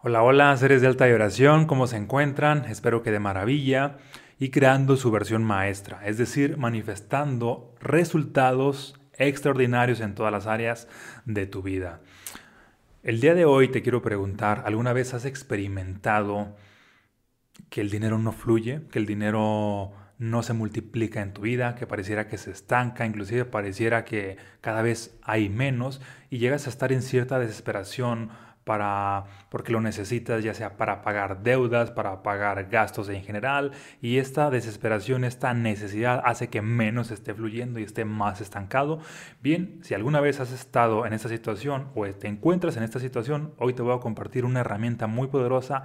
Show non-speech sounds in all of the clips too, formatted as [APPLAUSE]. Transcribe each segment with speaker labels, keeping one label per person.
Speaker 1: Hola, hola, seres de alta vibración, ¿cómo se encuentran? Espero que de maravilla y creando su versión maestra, es decir, manifestando resultados extraordinarios en todas las áreas de tu vida. El día de hoy te quiero preguntar, ¿alguna vez has experimentado que el dinero no fluye, que el dinero no se multiplica en tu vida, que pareciera que se estanca, inclusive pareciera que cada vez hay menos y llegas a estar en cierta desesperación para, porque lo necesitas ya sea para pagar deudas, para pagar gastos en general y esta desesperación, esta necesidad hace que menos esté fluyendo y esté más estancado. Bien, si alguna vez has estado en esta situación o te encuentras en esta situación, hoy te voy a compartir una herramienta muy poderosa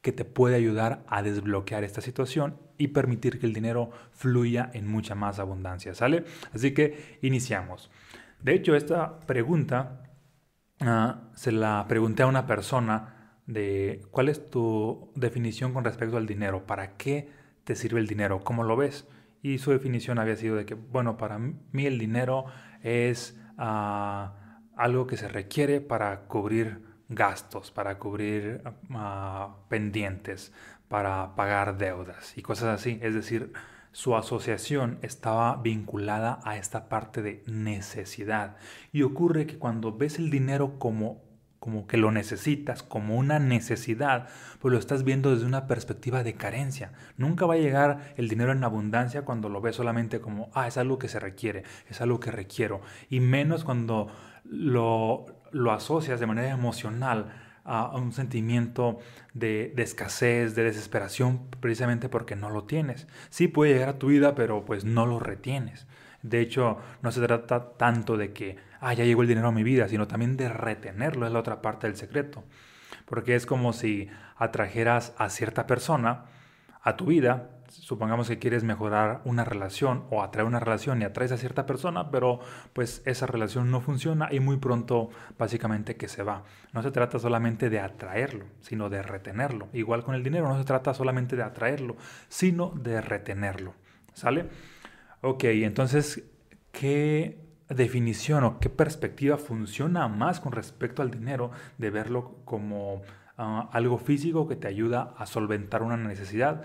Speaker 1: que te puede ayudar a desbloquear esta situación y permitir que el dinero fluya en mucha más abundancia, ¿sale? Así que iniciamos. De hecho, esta pregunta Ah, se la pregunté a una persona de cuál es tu definición con respecto al dinero, para qué te sirve el dinero, cómo lo ves. Y su definición había sido de que, bueno, para mí el dinero es ah, algo que se requiere para cubrir gastos, para cubrir ah, pendientes, para pagar deudas y cosas así. Es decir, su asociación estaba vinculada a esta parte de necesidad. Y ocurre que cuando ves el dinero como como que lo necesitas, como una necesidad, pues lo estás viendo desde una perspectiva de carencia. Nunca va a llegar el dinero en abundancia cuando lo ves solamente como, ah, es algo que se requiere, es algo que requiero. Y menos cuando lo, lo asocias de manera emocional a un sentimiento de, escasez, de desesperación, precisamente porque no lo tienes. Sí puede llegar a tu vida, pero pues no lo retienes. De hecho, no se trata tanto de que, ah, ya llegó el dinero a mi vida, sino también de retenerlo, es la otra parte del secreto. Porque es como si atrajeras a cierta persona a tu vida supongamos que quieres mejorar una relación o atraer una relación y atraes a cierta persona, pero pues esa relación no funciona y muy pronto básicamente que se va. No se trata solamente de atraerlo, sino de retenerlo. Igual con el dinero, no se trata solamente de atraerlo, sino de retenerlo. ¿Sale? Ok, entonces, ¿qué definición o qué perspectiva funciona más con respecto al dinero de verlo como ah, algo físico que te ayuda a solventar una necesidad?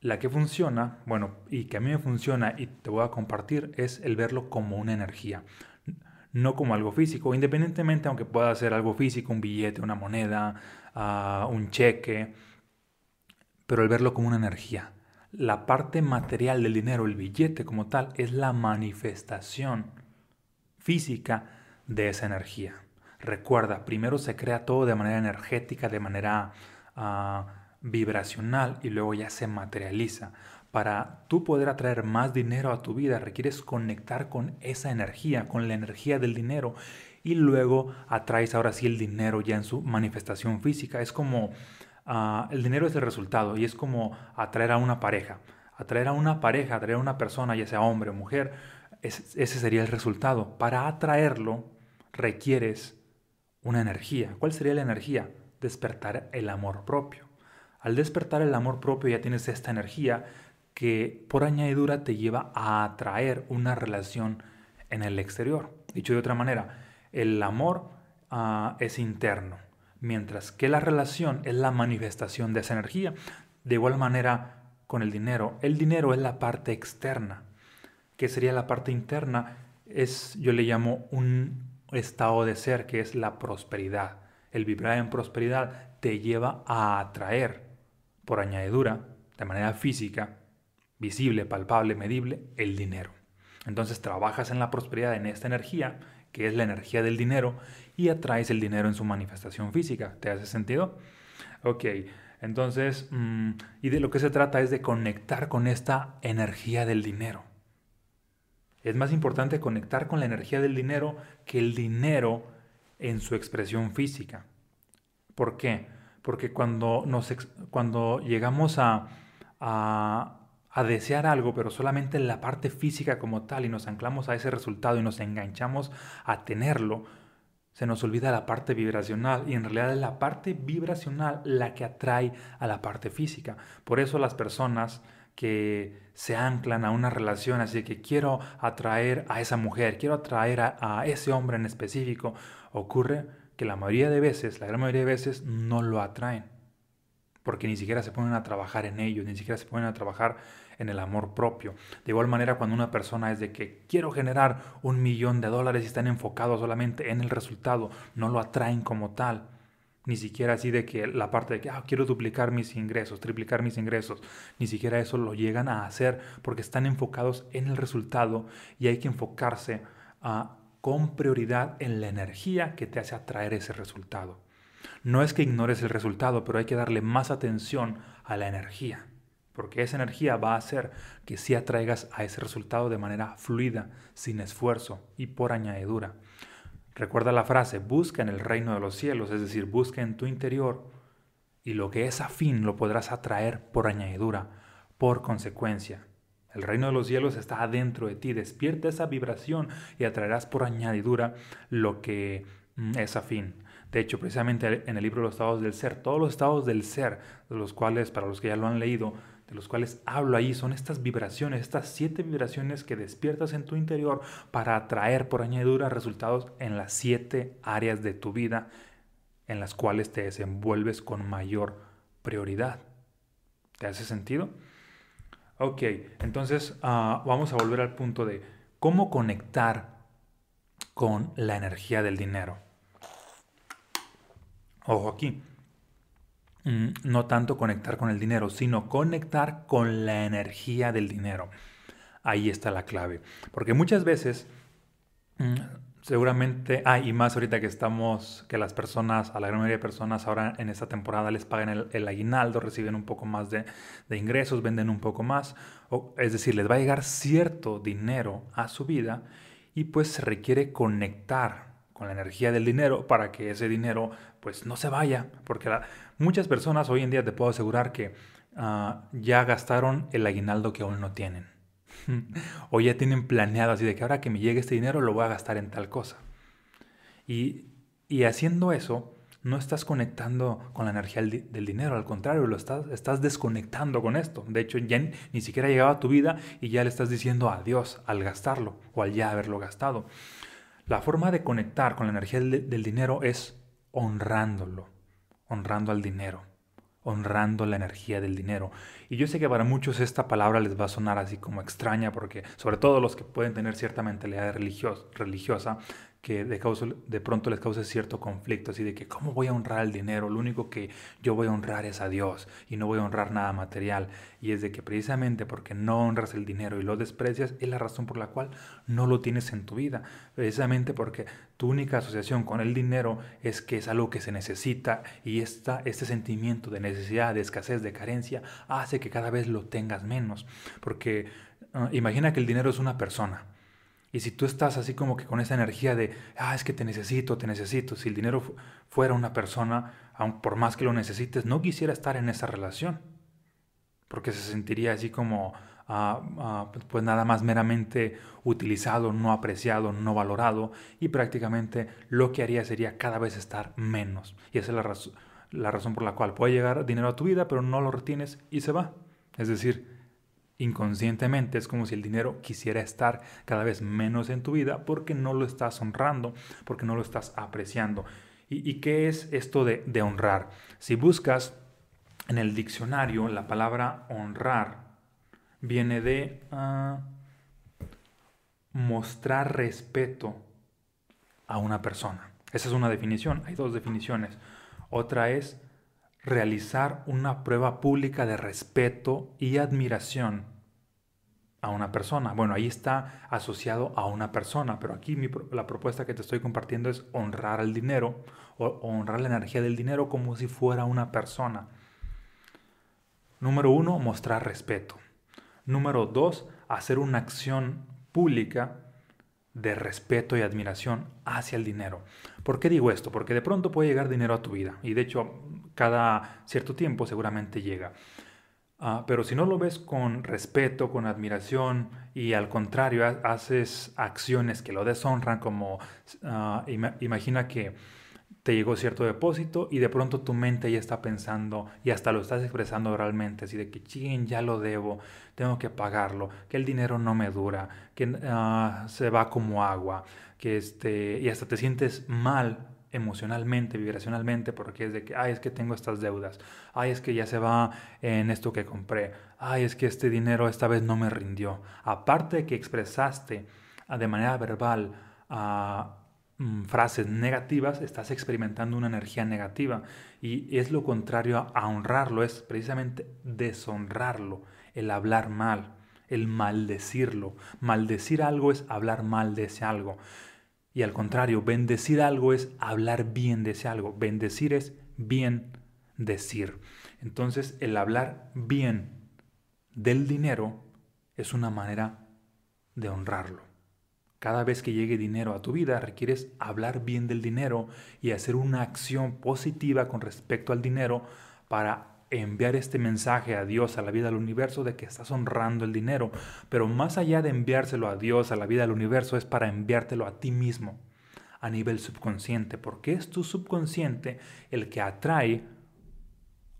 Speaker 1: La que funciona, bueno, y que a mí me funciona y te voy a compartir, es el verlo como una energía, no como algo físico, independientemente aunque pueda ser algo físico, un billete, una moneda, ah, un cheque, pero el verlo como una energía. La parte material del dinero, el billete como tal, es la manifestación física de esa energía. Recuerda, primero se crea todo de manera energética, de manera... Ah, vibracional y luego ya se materializa. Para tú poder atraer más dinero a tu vida requieres conectar con esa energía, con la energía del dinero y luego atraes ahora sí el dinero ya en su manifestación física. Es como ah, el dinero es el resultado y es como atraer a una pareja. Atraer a una pareja, atraer a una persona, ya sea hombre o mujer, ese sería el resultado. Para atraerlo requieres una energía. ¿Cuál sería la energía? Despertar el amor propio. Al despertar el amor propio ya tienes esta energía que por añadidura te lleva a atraer una relación en el exterior. Dicho de otra manera, el amor ah, es interno, mientras que la relación es la manifestación de esa energía. De igual manera con el dinero, el dinero es la parte externa. ¿Qué sería la parte interna? Es, yo le llamo un estado de ser, que es la prosperidad. El vibrar en prosperidad te lleva a atraer por añadidura, de manera física, visible, palpable, medible, el dinero. Entonces trabajas en la prosperidad, en esta energía, que es la energía del dinero, y atraes el dinero en su manifestación física. ¿Te hace sentido? Ok, entonces, mm, y de lo que se trata es de conectar con esta energía del dinero. Es más importante conectar con la energía del dinero que el dinero en su expresión física. ¿Por qué? Porque cuando, nos, cuando llegamos a, a, a desear algo, pero solamente en la parte física como tal, y nos anclamos a ese resultado y nos enganchamos a tenerlo, se nos olvida la parte vibracional y en realidad es la parte vibracional la que atrae a la parte física. Por eso las personas que se anclan a una relación, así que quiero atraer a esa mujer, quiero atraer a, a ese hombre en específico, ocurre que la mayoría de veces, la gran mayoría de veces, no lo atraen. Porque ni siquiera se ponen a trabajar en ello, ni siquiera se ponen a trabajar en el amor propio. De igual manera, cuando una persona es de que quiero generar un millón de dólares y están enfocados solamente en el resultado, no lo atraen como tal. Ni siquiera así de que la parte de que ah, quiero duplicar mis ingresos, triplicar mis ingresos, ni siquiera eso lo llegan a hacer porque están enfocados en el resultado y hay que enfocarse a, con prioridad en la energía que te hace atraer ese resultado. No es que ignores el resultado, pero hay que darle más atención a la energía, porque esa energía va a hacer que sí atraigas a ese resultado de manera fluida, sin esfuerzo y por añadidura. Recuerda la frase, busca en el reino de los cielos, es decir, busca en tu interior y lo que es afín lo podrás atraer por añadidura, por consecuencia. El reino de los cielos está adentro de ti, despierta esa vibración y atraerás por añadidura lo que mm, es afín. De hecho, precisamente en el libro de los estados del ser, todos los estados del ser, de los cuales, para los que ya lo han leído, de los cuales hablo ahí son estas vibraciones, estas siete vibraciones que despiertas en tu interior para atraer por añadidura resultados en las siete áreas de tu vida en las cuales te desenvuelves con mayor prioridad. ¿Te hace sentido? Ok, entonces ah, vamos a volver al punto de cómo conectar con la energía del dinero. Ojo aquí. Mm, no tanto conectar con el dinero, sino conectar con la energía del dinero. Ahí está la clave. Porque muchas veces, seguramente, ah, y más ahorita que estamos, que las personas, a la gran mayoría de personas ahora en esta temporada les pagan el, aguinaldo, reciben un poco más de, de, ingresos, venden un poco más, o, es decir, les va a llegar cierto dinero a su vida y pues se requiere conectar con la energía del dinero para que ese dinero pues no se vaya, porque muchas personas hoy en día te puedo asegurar que ah, ya gastaron el aguinaldo que aún no tienen. [LAUGHS] o ya tienen planeado así de que ahora que me llegue este dinero lo voy a gastar en tal cosa. Y, y haciendo eso, no estás conectando con la energía del, dinero, al contrario, lo estás, estás desconectando con esto. De hecho, ya ni siquiera ha llegado a tu vida y ya le estás diciendo adiós al gastarlo o al ya haberlo gastado. La forma de conectar con la energía del, dinero es honrándolo, honrando al dinero, honrando la energía del dinero. Y yo sé que para muchos esta palabra les va a sonar así como extraña, porque sobre todo los que pueden tener cierta mentalidad religiosa, que de, de pronto les cause cierto conflicto, así de que ¿cómo voy a honrar el dinero? Lo único que yo voy a honrar es a Dios y no voy a honrar nada material. Y es de que precisamente porque no honras el dinero y lo desprecias es la razón por la cual no lo tienes en tu vida. Precisamente porque tu única asociación con el dinero es que es algo que se necesita y esta, este sentimiento de necesidad, de escasez, de carencia hace que cada vez lo tengas menos. Porque ah, imagina que el dinero es una persona y si tú estás así como que con esa energía de, ah, es que te necesito, te necesito, si el dinero fuera una persona, aun por más que lo necesites, no quisiera estar en esa relación. Porque se sentiría así como, ah, ah, pues nada más meramente utilizado, no apreciado, no valorado. Y prácticamente lo que haría sería cada vez estar menos. Y esa es la, la razón por la cual puede llegar dinero a tu vida, pero no lo retienes y se va. Es decir, Inconscientemente es como si el dinero quisiera estar cada vez menos en tu vida porque no lo estás honrando, porque no lo estás apreciando. ¿Y, qué es esto de, honrar? Si buscas en el diccionario la palabra honrar, viene de ah, mostrar respeto a una persona. Esa es una definición, hay dos definiciones. Otra es realizar una prueba pública de respeto y admiración a una persona. Bueno, ahí está asociado a una persona, pero aquí la propuesta que te estoy compartiendo es honrar al dinero o honrar la energía del dinero como si fuera una persona. Número uno, mostrar respeto. Número dos, hacer una acción pública de respeto y admiración hacia el dinero. ¿Por qué digo esto? Porque de pronto puede llegar dinero a tu vida y de hecho cada cierto tiempo seguramente llega. Ah, pero si no lo ves con respeto, con admiración y al contrario haces acciones que lo deshonran como ah, imagina que te llegó cierto depósito y de pronto tu mente ya está pensando y hasta lo estás expresando realmente, así de que ching, ya lo debo, tengo que pagarlo, que el dinero no me dura, que ah, se va como agua, que este, y hasta te sientes mal emocionalmente, vibracionalmente, porque es de que, ay, es que tengo estas deudas, ay, es que ya se va en esto que compré, ay, es que este dinero esta vez no me rindió. Aparte de que expresaste ah, de manera verbal a mm, frases negativas, estás experimentando una energía negativa y es lo contrario a honrarlo, es precisamente deshonrarlo, el hablar mal, el maldecirlo. Maldecir algo es hablar mal de ese algo. Y al contrario, bendecir algo es hablar bien de ese algo. Bendecir es bien decir. Entonces, el hablar bien del dinero es una manera de honrarlo. Cada vez que llegue dinero a tu vida, requieres hablar bien del dinero y hacer una acción positiva con respecto al dinero para enviar este mensaje a Dios, a la vida, al universo, de que estás honrando el dinero. Pero más allá de enviárselo a Dios, a la vida, al universo, es para enviártelo a ti mismo, a nivel subconsciente, porque es tu subconsciente el que atrae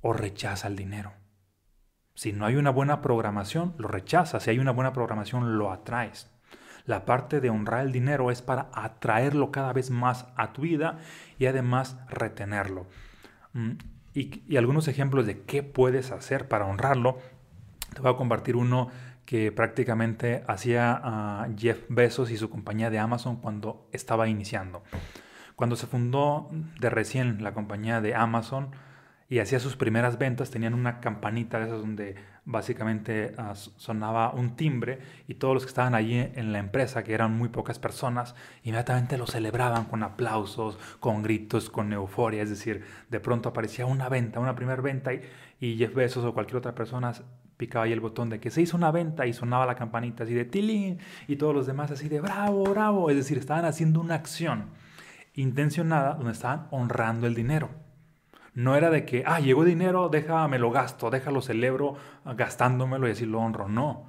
Speaker 1: o rechaza el dinero. Si no hay una buena programación, lo rechazas. Si hay una buena programación, lo atraes. La parte de honrar el dinero es para atraerlo cada vez más a tu vida y además retenerlo. Mm, y, algunos ejemplos de qué puedes hacer para honrarlo. Te voy a compartir uno que prácticamente hacía a Jeff Bezos y su compañía de Amazon cuando estaba iniciando. Cuando se fundó de recién la compañía de Amazon, y hacía sus primeras ventas, tenían una campanita de esas donde básicamente ah, sonaba un timbre y todos los que estaban allí en la empresa, que eran muy pocas personas, inmediatamente lo celebraban con aplausos, con gritos, con euforia, es decir, de pronto aparecía una venta, una primera venta y, y Jeff Bezos o cualquier otra persona picaba ahí el botón de que se hizo una venta y sonaba la campanita así de tilín y todos los demás así de bravo, bravo, es decir, estaban haciendo una acción intencionada donde estaban honrando el dinero. No era de que, ah, llegó dinero, déjame lo gasto, déjalo celebro gastándomelo y así lo honro. No.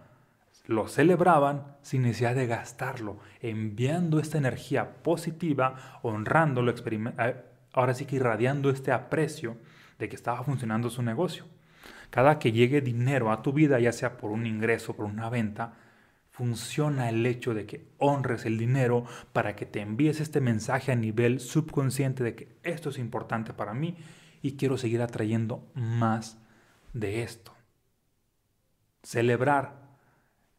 Speaker 1: Lo celebraban sin necesidad de gastarlo, enviando esta energía positiva, honrándolo, eh, ahora sí que irradiando este aprecio de que estaba funcionando su negocio. Cada que llegue dinero a tu vida, ya sea por un ingreso, por una venta, funciona el hecho de que honres el dinero para que te envíes este mensaje a nivel subconsciente de que esto es importante para mí y quiero seguir atrayendo más de esto. Celebrar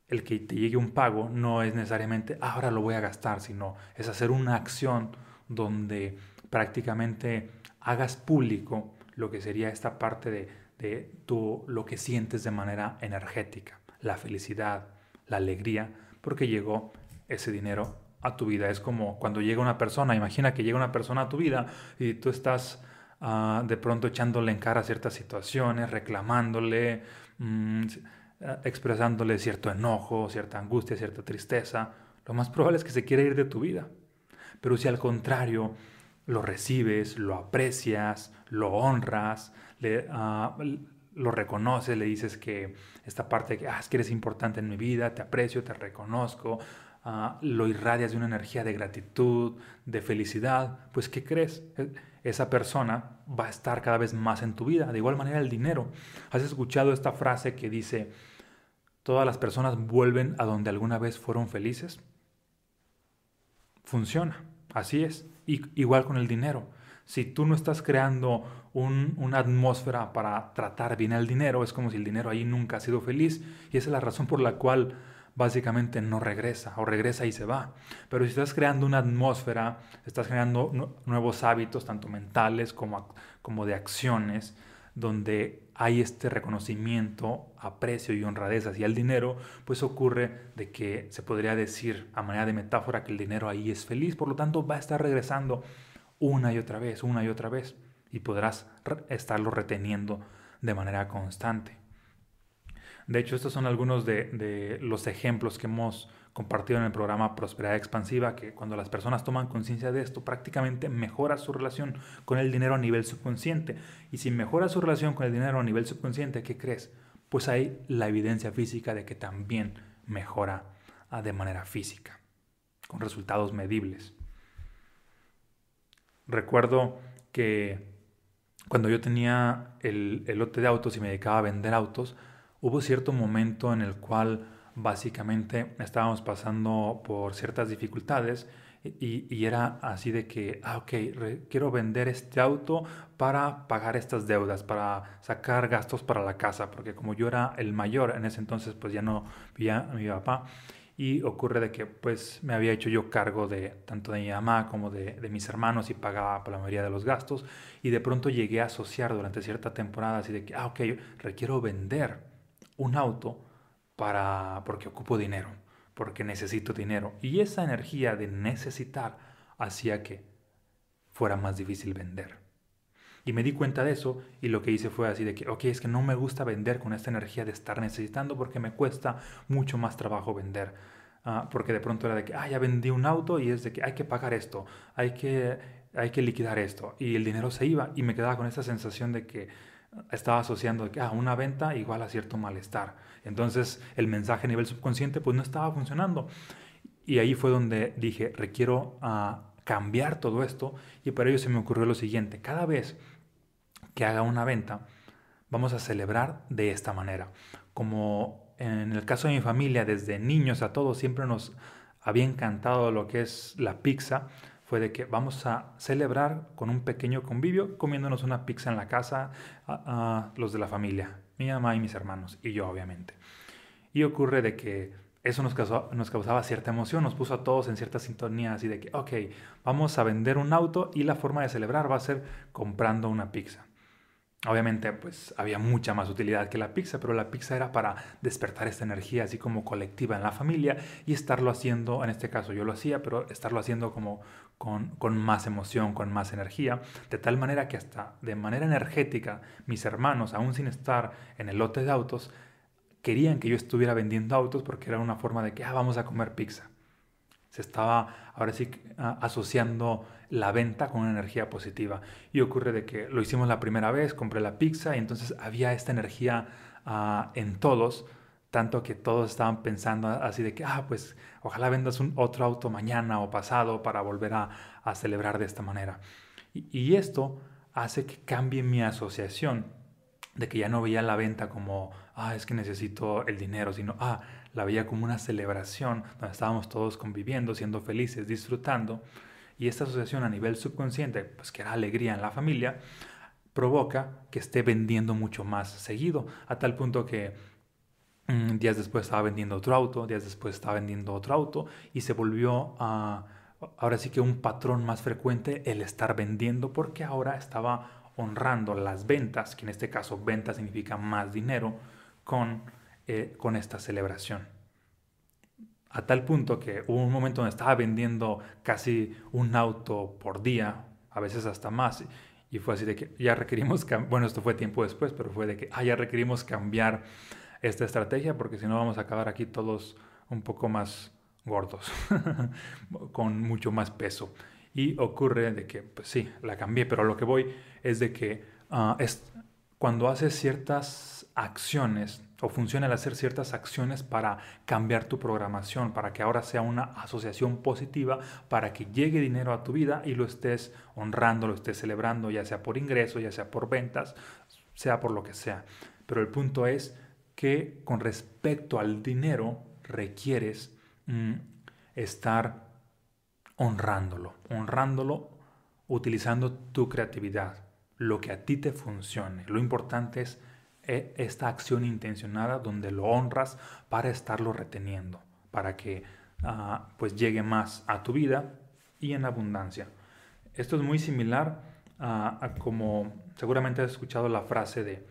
Speaker 1: el que te llegue un pago no es necesariamente ah, ahora lo voy a gastar, sino es hacer una acción donde prácticamente hagas público lo que sería esta parte de, de tu, lo que sientes de manera energética, la felicidad, la alegría, porque llegó ese dinero a tu vida. Es como cuando llega una persona, imagina que llega una persona a tu vida y tú estás Ah, de pronto echándole en cara ciertas situaciones, reclamándole, mm, eh, expresándole cierto enojo, cierta angustia, cierta tristeza, lo más probable es que se quiera ir de tu vida. Pero si al contrario lo recibes, lo aprecias, lo honras, le, ah, lo reconoces, le dices que esta parte que, ah, es eres importante en mi vida, te aprecio, te reconozco, Ah, lo irradias de una energía de gratitud, de felicidad, pues ¿qué crees? Esa persona va a estar cada vez más en tu vida. De igual manera el dinero. ¿Has escuchado esta frase que dice, todas las personas vuelven a donde alguna vez fueron felices? Funciona, así es. Y, igual con el dinero. Si tú no estás creando una atmósfera para tratar bien el dinero, es como si el dinero ahí nunca ha sido feliz. Y esa es la razón por la cual básicamente no regresa o regresa y se va. Pero si estás creando una atmósfera, estás creando nuevos hábitos, tanto mentales como, como de acciones, donde hay este reconocimiento, aprecio y honradez hacia el dinero, pues ocurre de que se podría decir a manera de metáfora que el dinero ahí es feliz, por lo tanto va a estar regresando una y otra vez, una y otra vez, y podrás estarlo reteniendo de manera constante. De hecho, estos son algunos de, los ejemplos que hemos compartido en el programa Prosperidad Expansiva, que cuando las personas toman conciencia de esto, prácticamente mejora su relación con el dinero a nivel subconsciente. Y si mejora su relación con el dinero a nivel subconsciente, ¿qué crees? Pues hay la evidencia física de que también mejora ah, de manera física, con resultados medibles. Recuerdo que cuando yo tenía el, el lote de autos y me dedicaba a vender autos, hubo cierto momento en el cual básicamente estábamos pasando por ciertas dificultades Y, era así de que, ah, ok, quiero vender este auto para pagar estas deudas, para sacar gastos para la casa, porque como yo era el mayor en ese entonces, pues ya no vivía mi papá. Y ocurre de que pues me había hecho yo cargo de tanto de mi mamá como de, de mis hermanos y pagaba por la mayoría de los gastos. Y de pronto llegué a asociar durante cierta temporada así de que, ah, ok, requiero vender un auto para, porque ocupo dinero porque necesito dinero. Y esa energía de necesitar hacía que fuera más difícil vender. Y me di cuenta de eso y lo que hice fue así de que, ok, es que no me gusta vender con esta energía de estar necesitando porque me cuesta mucho más trabajo vender. Ah, porque de pronto era de que, ah, ya vendí un auto y es de que hay que pagar esto, hay que, hay que liquidar esto. Y el dinero se iba y me quedaba con esa sensación de que estaba asociando que ah, una venta igual a cierto malestar. Entonces el mensaje a nivel subconsciente pues no estaba funcionando. Y ahí fue donde dije, requiero uh, cambiar todo esto y para ello se me ocurrió lo siguiente, cada vez que haga una venta, vamos a celebrar de esta manera. Como en el caso de mi familia, desde niños a todos siempre nos había encantado lo que es la pizza, fue de que vamos a celebrar con un pequeño convivio comiéndonos una pizza en la casa, a, los de la familia, mi mamá y mis hermanos, y yo obviamente. Y ocurre de que eso nos, nos causaba cierta emoción, nos puso a todos en cierta sintonía, así de que, ok, vamos a vender un auto y la forma de celebrar va a ser comprando una pizza. Obviamente, pues había mucha más utilidad que la pizza, pero la pizza era para despertar esta energía así como colectiva en la familia y estarlo haciendo, en este caso yo lo hacía, pero estarlo haciendo como con, con más emoción, con más energía, de tal manera que hasta de manera energética mis hermanos, aún sin estar en el lote de autos, querían que yo estuviera vendiendo autos porque era una forma de que, ah, vamos a comer pizza. Se estaba ahora sí asociando la venta con una energía positiva. Y ocurre de que lo hicimos la primera vez, compré la pizza y entonces había esta energía ah, en todos, tanto que todos estaban pensando así de que, ah, pues ojalá vendas un otro auto mañana o pasado para volver a, celebrar de esta manera. Y, y esto hace que cambie mi asociación de que ya no veía la venta como, ah, es que necesito el dinero, sino, ah, la veía como una celebración donde estábamos todos conviviendo, siendo felices, disfrutando. Y esta asociación a nivel subconsciente, pues que era alegría en la familia, provoca que esté vendiendo mucho más seguido, a tal punto que mm, días después estaba vendiendo otro auto, días después estaba vendiendo otro auto y se volvió a, ahora sí que un patrón más frecuente el estar vendiendo porque ahora estaba honrando las ventas, que en este caso venta significa más dinero, con eh, con esta celebración. A tal punto que hubo un momento donde estaba vendiendo casi un auto por día, a veces hasta más, y fue así de que ya requerimos, bueno, esto fue tiempo después, pero fue de que ah, ya requerimos cambiar esta estrategia porque si no vamos a acabar aquí todos un poco más gordos, [LAUGHS] con mucho más peso. Y ocurre de que, pues sí, la cambié, pero lo que voy es de que ah, es, cuando haces ciertas acciones o funciona el hacer ciertas acciones para cambiar tu programación, para que ahora sea una asociación positiva, para que llegue dinero a tu vida y lo estés honrando, lo estés celebrando, ya sea por ingreso, ya sea por ventas, sea por lo que sea. Pero el punto es que con respecto al dinero requieres mm, estar honrándolo, honrándolo utilizando tu creatividad, lo que a ti te funcione. Lo importante es esta acción intencionada donde lo honras para estarlo reteniendo, para que ah, pues llegue más a tu vida y en abundancia. Esto es muy similar a, como seguramente has escuchado la frase de,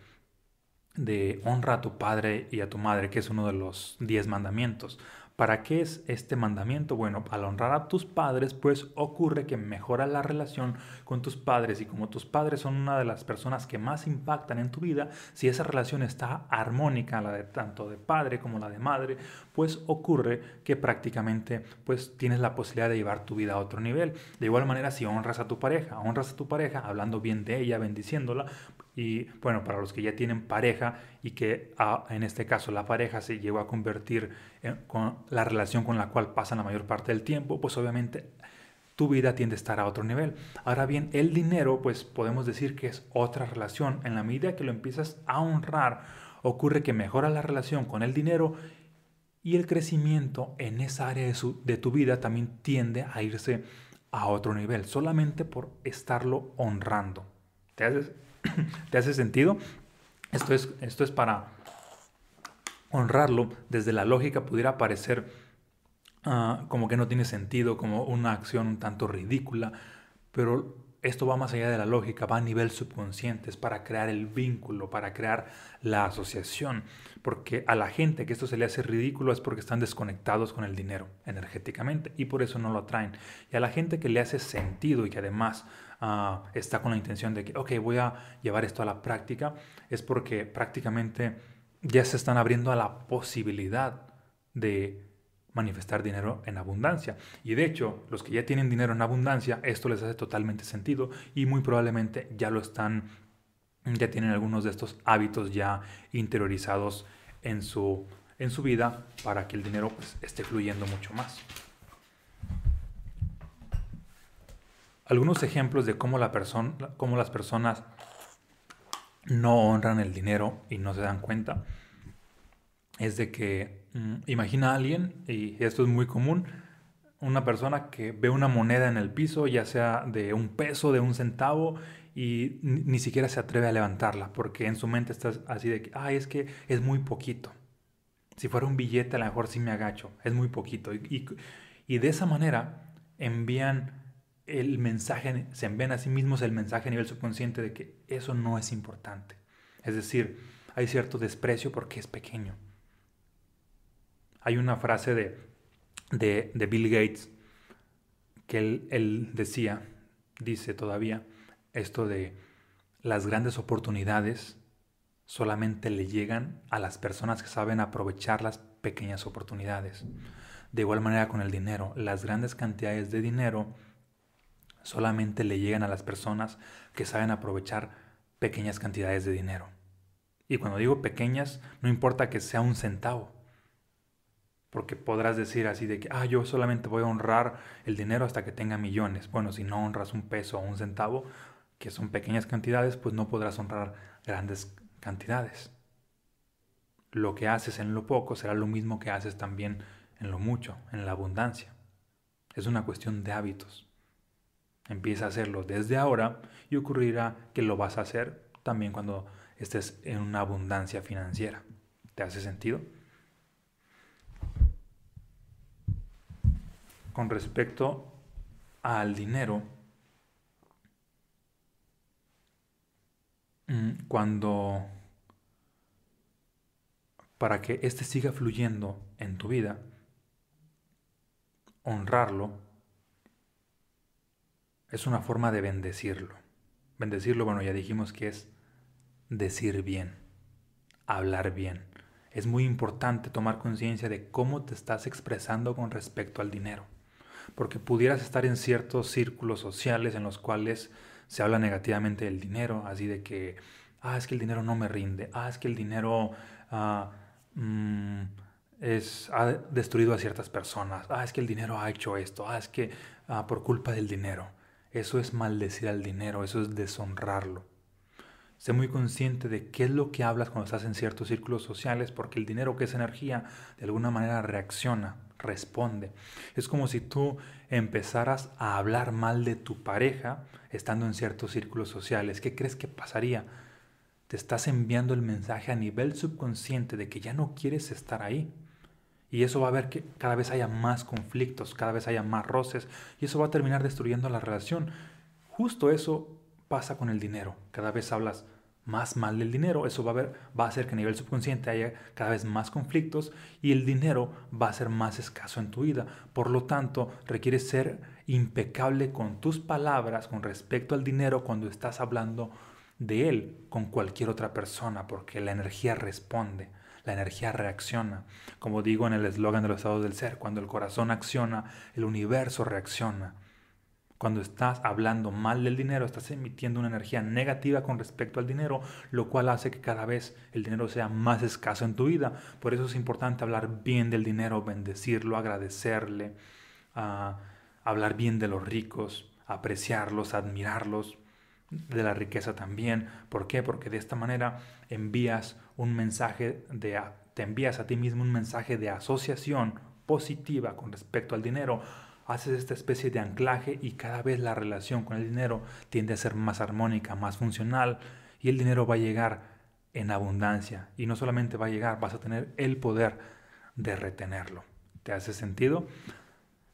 Speaker 1: de honra a tu padre y a tu madre, que es uno de los diez mandamientos. ¿Para qué es este mandamiento? Bueno, al honrar a tus padres, pues ocurre que mejora la relación con tus padres y como tus padres son una de las personas que más impactan en tu vida, si esa relación está armónica, la de tanto de padre como la de madre, pues ocurre que prácticamente pues tienes la posibilidad de llevar tu vida a otro nivel. De igual manera, si honras a tu pareja, honras a tu pareja hablando bien de ella, bendiciéndola, y bueno, para los que ya tienen pareja y que ah, en este caso la pareja se llegó a convertir en, con la relación con la cual pasan la mayor parte del tiempo, pues obviamente tu vida tiende a estar a otro nivel. Ahora bien, el dinero, pues podemos decir que es otra relación. En la medida que lo empiezas a honrar, ocurre que mejora la relación con el dinero Y el crecimiento en esa área de, de tu vida también tiende a irse a otro nivel, solamente por estarlo honrando. ¿Te hace, [COUGHS] ¿te hace sentido? Esto es, esto es para honrarlo. Desde la lógica pudiera parecer ah, como que no tiene sentido, como una acción un tanto ridícula, pero esto va más allá de la lógica, va a nivel subconsciente, es para crear el vínculo, para crear la asociación, porque a la gente que esto se le hace ridículo es porque están desconectados con el dinero energéticamente y por eso no lo atraen. Y a la gente que le hace sentido y que además ah, está con la intención de que, ok, voy a llevar esto a la práctica, es porque prácticamente ya se están abriendo a la posibilidad de manifestar dinero en abundancia. Y de hecho, los que ya tienen dinero en abundancia, esto les hace totalmente sentido y muy probablemente ya lo están, ya tienen algunos de estos hábitos ya interiorizados en su, en su vida para que el dinero pues, esté fluyendo mucho más. Algunos ejemplos de cómo, la cómo las personas no honran el dinero y no se dan cuenta es de que mm, imagina a alguien, y esto es muy común, una persona que ve una moneda en el piso, ya sea de un peso, de un centavo, y ni, siquiera se atreve a levantarla, porque en su mente está así de que, ay, es que es muy poquito. Si fuera un billete, a lo mejor sí me agacho, es muy poquito. Y, y de esa manera envían el mensaje, se envían a sí mismos el mensaje a nivel subconsciente de que eso no es importante. Es decir, hay cierto desprecio porque es pequeño. Hay una frase de, de, Bill Gates que él, él decía, dice todavía, esto de las grandes oportunidades solamente le llegan a las personas que saben aprovechar las pequeñas oportunidades. De igual manera con el dinero, las grandes cantidades de dinero solamente le llegan a las personas que saben aprovechar pequeñas cantidades de dinero. Y cuando digo pequeñas, no importa que sea un centavo. Porque podrás decir así de que, ah, yo solamente voy a honrar el dinero hasta que tenga millones. Bueno, si no honras un peso o un centavo, que son pequeñas cantidades, pues no podrás honrar grandes cantidades. Lo que haces en lo poco será lo mismo que haces también en lo mucho, en la abundancia. Es una cuestión de hábitos. Empieza a hacerlo desde ahora y ocurrirá que lo vas a hacer también cuando estés en una abundancia financiera. ¿Te hace sentido? Con respecto al dinero, mm, cuando para que éste siga fluyendo en tu vida, honrarlo es una forma de bendecirlo. Bendecirlo, bueno, ya dijimos que es decir bien, hablar bien. Es muy importante tomar conciencia de cómo te estás expresando con respecto al dinero. Porque pudieras estar en ciertos círculos sociales en los cuales se habla negativamente del dinero, así de que, ah, es que el dinero no me rinde, ah, es que el dinero ah, mm, es, ha destruido a ciertas personas, ah, es que el dinero ha hecho esto, ah, es que ah, por culpa del dinero. Eso es maldecir al dinero, eso es deshonrarlo. Sé muy consciente de qué es lo que hablas cuando estás en ciertos círculos sociales, porque el dinero que es energía, de alguna manera reacciona, responde. Es como si tú empezaras a hablar mal de tu pareja estando en ciertos círculos sociales. ¿Qué crees que pasaría? Te estás enviando el mensaje a nivel subconsciente de que ya no quieres estar ahí. Y eso va a ver que cada vez haya más conflictos, cada vez haya más roces, y eso va a terminar destruyendo la relación. Justo eso pasa con el dinero. Cada vez hablas más mal del dinero, eso va a, ver, va a hacer que a nivel subconsciente haya cada vez más conflictos y el dinero va a ser más escaso en tu vida. Por lo tanto, requieres ser impecable con tus palabras con respecto al dinero cuando estás hablando de él con cualquier otra persona, porque la energía responde la energía reacciona. Como digo en el eslogan de los estados del ser, cuando el corazón acciona, el universo reacciona. Cuando estás hablando mal del dinero, estás emitiendo una energía negativa con respecto al dinero, lo cual hace que cada vez el dinero sea más escaso en tu vida. Por eso es importante hablar bien del dinero, bendecirlo, agradecerle, ah, hablar bien de los ricos, apreciarlos, admirarlos, de la riqueza también. ¿Por qué? Porque de esta manera envías un mensaje de te envías a ti mismo un mensaje de asociación positiva con respecto al dinero, haces esta especie de anclaje y cada vez la relación con el dinero tiende a ser más armónica, más funcional y el dinero va a llegar en abundancia y no solamente va a llegar, vas a tener el poder de retenerlo. ¿Te hace sentido?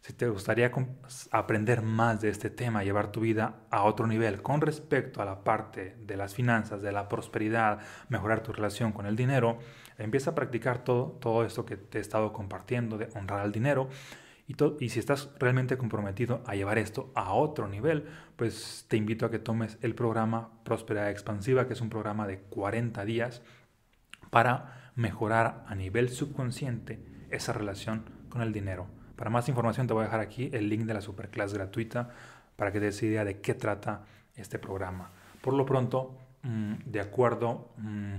Speaker 1: Si te gustaría aprender más de este tema, llevar tu vida a otro nivel con respecto a la parte de las finanzas, de la prosperidad, mejorar tu relación con el dinero, empieza a practicar todo, todo esto que te he estado compartiendo de honrar al dinero. Y, y si estás realmente comprometido a llevar esto a otro nivel, pues te invito a que tomes el programa Prosperidad Expansiva, que es un programa de 40 días para mejorar a nivel subconsciente esa relación con el dinero para más información te voy a dejar aquí el link de la superclass gratuita para que te des idea de qué trata este programa. Por lo pronto, mm, de acuerdo mm,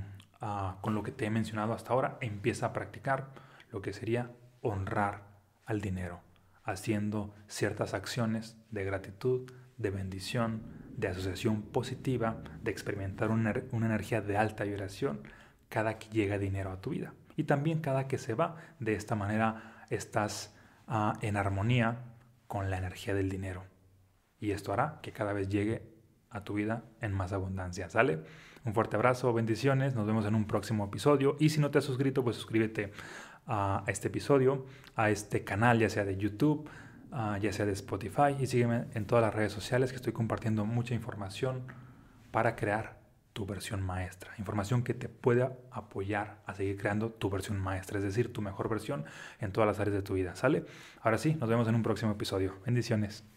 Speaker 1: con lo que te he mencionado hasta ahora, empieza a practicar lo que sería honrar al dinero, haciendo ciertas acciones de gratitud, de bendición, de asociación positiva, de experimentar una, una energía de alta vibración cada que llega dinero a tu vida. Y también cada que se va, de esta manera estás en armonía con la energía del dinero. Y esto hará que cada vez llegue a tu vida en más abundancia. ¿Sale? Un fuerte abrazo, bendiciones, nos vemos en un próximo episodio. Y si no te has suscrito, pues suscríbete a este episodio, a este canal, ya sea de YouTube, ya sea de Spotify. Y sígueme en todas las redes sociales que estoy compartiendo mucha información para crear tu versión maestra, información que te pueda apoyar a seguir creando tu versión maestra, es decir, tu mejor versión en todas las áreas de tu vida. ¿Sale? Ahora sí, nos vemos en un próximo episodio. Bendiciones.